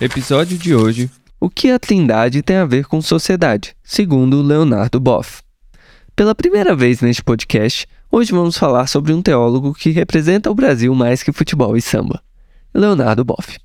Episódio de hoje o que a Trindade tem a ver com sociedade, segundo Leonardo Boff. Pela primeira vez neste podcast, hoje vamos falar sobre um teólogo que representa o Brasil mais que futebol e samba, Leonardo Boff.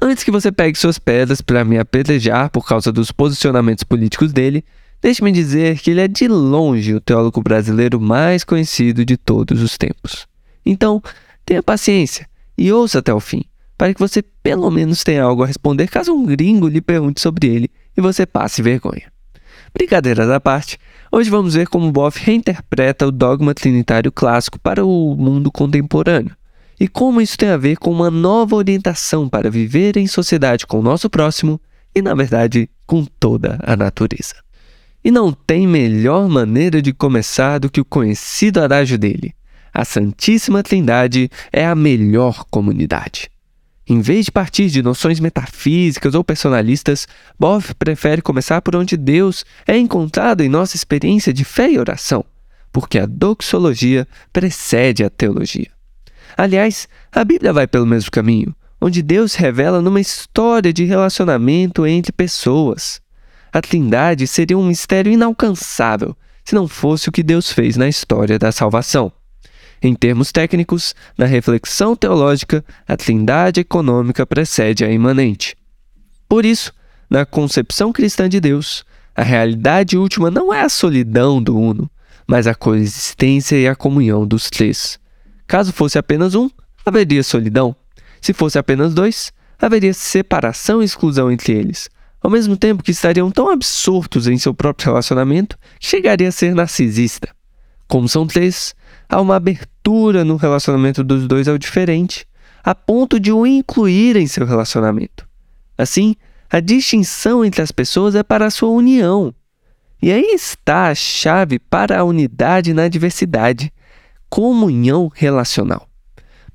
Antes que você pegue suas pedras para me apedrejar por causa dos posicionamentos políticos dele, deixe-me dizer que ele é de longe o teólogo brasileiro mais conhecido de todos os tempos. Então, tenha paciência e ouça até o fim para que você pelo menos tenha algo a responder caso um gringo lhe pergunte sobre ele e você passe vergonha. Brincadeiras à parte, hoje vamos ver como Boff reinterpreta o dogma trinitário clássico para o mundo contemporâneo e como isso tem a ver com uma nova orientação para viver em sociedade com o nosso próximo e, na verdade, com toda a natureza. E não tem melhor maneira de começar do que o conhecido adágio dele: a Santíssima Trindade é a melhor comunidade. Em vez de partir de noções metafísicas ou personalistas, Boff prefere começar por onde Deus é encontrado em nossa experiência de fé e oração, porque a doxologia precede a teologia. Aliás, a Bíblia vai pelo mesmo caminho, onde Deus revela numa história de relacionamento entre pessoas. A Trindade seria um mistério inalcançável se não fosse o que Deus fez na história da salvação. Em termos técnicos, na reflexão teológica, a trindade econômica precede a imanente. Por isso, na concepção cristã de Deus, a realidade última não é a solidão do uno, mas a coexistência e a comunhão dos três. Caso fosse apenas um, haveria solidão. Se fosse apenas dois, haveria separação e exclusão entre eles, ao mesmo tempo que estariam tão absortos em seu próprio relacionamento que chegaria a ser narcisista. Como são três, há uma abertura no relacionamento dos dois ao diferente, a ponto de o incluir em seu relacionamento. Assim, a distinção entre as pessoas é para a sua união. E aí está a chave para a unidade na diversidade, comunhão relacional.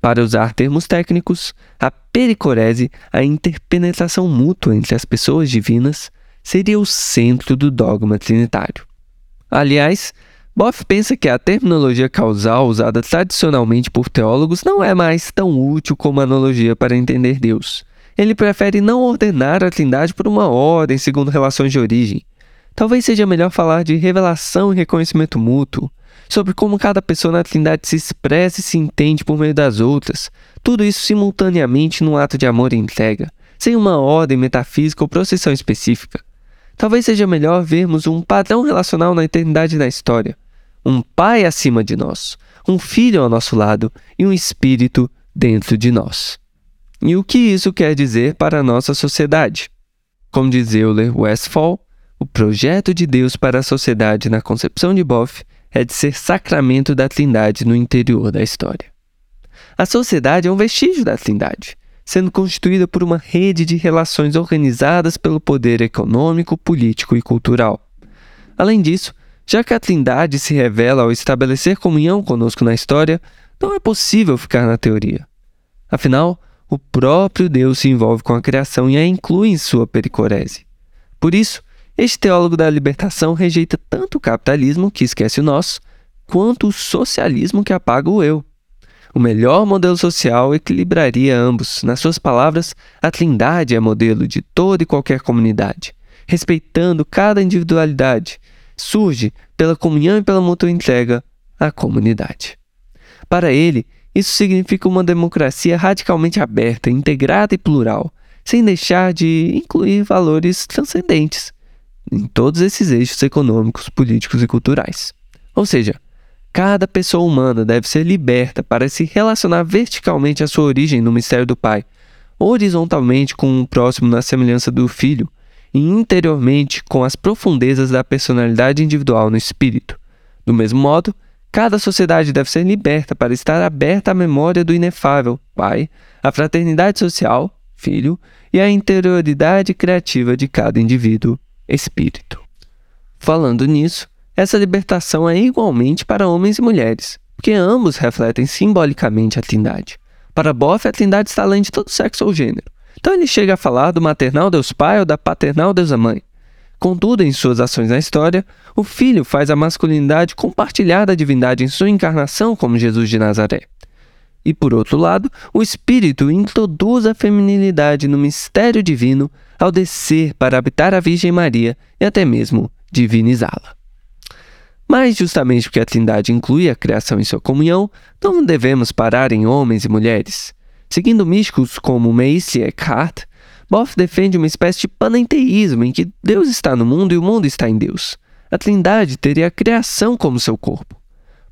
Para usar termos técnicos, a pericorese, a interpenetração mútua entre as pessoas divinas, seria o centro do dogma trinitário. Aliás, Boff pensa que a terminologia causal usada tradicionalmente por teólogos não é mais tão útil como analogia para entender Deus. Ele prefere não ordenar a Trindade por uma ordem segundo relações de origem. Talvez seja melhor falar de revelação e reconhecimento mútuo, sobre como cada pessoa na Trindade se expressa e se entende por meio das outras, tudo isso simultaneamente num ato de amor e entrega, sem uma ordem metafísica ou processão específica. Talvez seja melhor vermos um padrão relacional na eternidade da história. Um pai acima de nós, um filho ao nosso lado e um espírito dentro de nós. E o que isso quer dizer para a nossa sociedade? Como diz Euler Westphal, o projeto de Deus para a sociedade na concepção de Boff é de ser sacramento da Trindade no interior da história. A sociedade é um vestígio da Trindade sendo constituída por uma rede de relações organizadas pelo poder econômico, político e cultural. Além disso, já que a Trindade se revela ao estabelecer comunhão conosco na história, não é possível ficar na teoria. Afinal, o próprio Deus se envolve com a criação e a inclui em sua pericorese. Por isso, este teólogo da libertação rejeita tanto o capitalismo, que esquece o nosso, quanto o socialismo que apaga o eu. O melhor modelo social equilibraria ambos. Nas suas palavras, a Trindade é modelo de toda e qualquer comunidade, respeitando cada individualidade. Surge, pela comunhão e pela mútua entrega, a comunidade. Para ele, isso significa uma democracia radicalmente aberta, integrada e plural, sem deixar de incluir valores transcendentes em todos esses eixos econômicos, políticos e culturais. Ou seja, Cada pessoa humana deve ser liberta para se relacionar verticalmente à sua origem no mistério do Pai, horizontalmente com o próximo na semelhança do Filho, e interiormente com as profundezas da personalidade individual no espírito. Do mesmo modo, Cada sociedade deve ser liberta para estar aberta à memória do inefável Pai, à fraternidade social, Filho, e à interioridade criativa de cada indivíduo, Espírito. Falando nisso, essa libertação é igualmente para homens e mulheres, porque ambos refletem simbolicamente a Trindade. Para Boff, a Trindade está além de todo sexo ou gênero. Então ele chega a falar do maternal Deus Pai ou da paternal Deus Mãe. Contudo, em suas ações na história, o Filho faz a masculinidade compartilhar da divindade em sua encarnação como Jesus de Nazaré. E por outro lado, o Espírito introduz a feminilidade no mistério divino ao descer para habitar a Virgem Maria e até mesmo divinizá-la. Mas, justamente porque a Trindade inclui a criação em sua comunhão, não devemos parar em homens e mulheres. Seguindo místicos como Macy Eckhart, Boff defende uma espécie de panenteísmo em que Deus está no mundo e o mundo está em Deus. A Trindade teria a criação como seu corpo.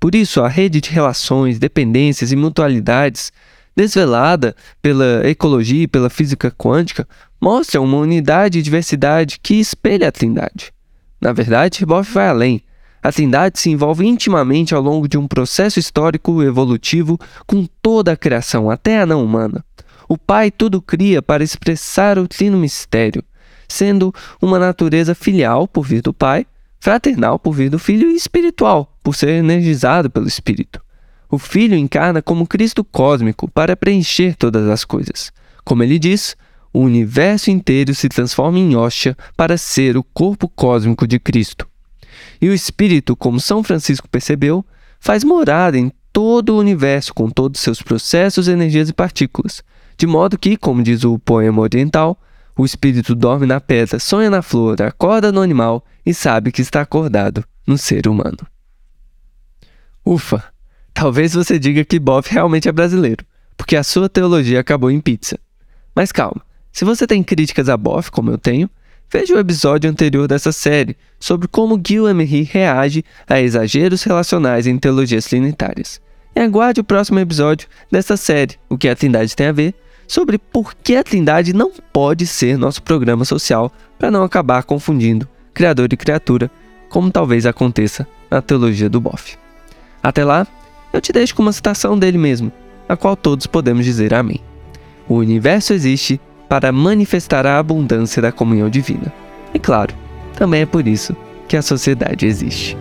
Por isso, a rede de relações, dependências e mutualidades, desvelada pela ecologia e pela física quântica, mostra uma unidade e diversidade que espelha a Trindade. Na verdade, Boff vai além. A Trindade se envolve intimamente ao longo de um processo histórico evolutivo com toda a criação, até a não humana. O Pai tudo cria para expressar o trino mistério, sendo uma natureza filial por vir do Pai, fraternal por vir do Filho e espiritual, por ser energizado pelo Espírito. O Filho encarna como Cristo cósmico para preencher todas as coisas. Como ele diz, o universo inteiro se transforma em hóstia para ser o corpo cósmico de Cristo. E o Espírito, como São Francisco percebeu, faz morada em todo o universo com todos seus processos, energias e partículas, de modo que, como diz o poema oriental, o espírito dorme na pedra, sonha na flor, acorda no animal e sabe que está acordado no ser humano. Ufa! Talvez você diga que Boff realmente é brasileiro, porque a sua teologia acabou em pizza. Mas calma, se você tem críticas a Boff, como eu tenho, Veja o episódio anterior dessa série sobre como Gil Emery reage a exageros relacionais em teologias trinitárias. E aguarde o próximo episódio dessa série, O que a Trindade tem a ver, sobre por que a Trindade não pode ser nosso programa social para não acabar confundindo Criador e criatura, como talvez aconteça na teologia do Boff. Até lá, eu te deixo com uma citação dele mesmo, a qual todos podemos dizer amém. O universo existe para manifestar a abundância da comunhão divina. E claro, também é por isso que a sociedade existe.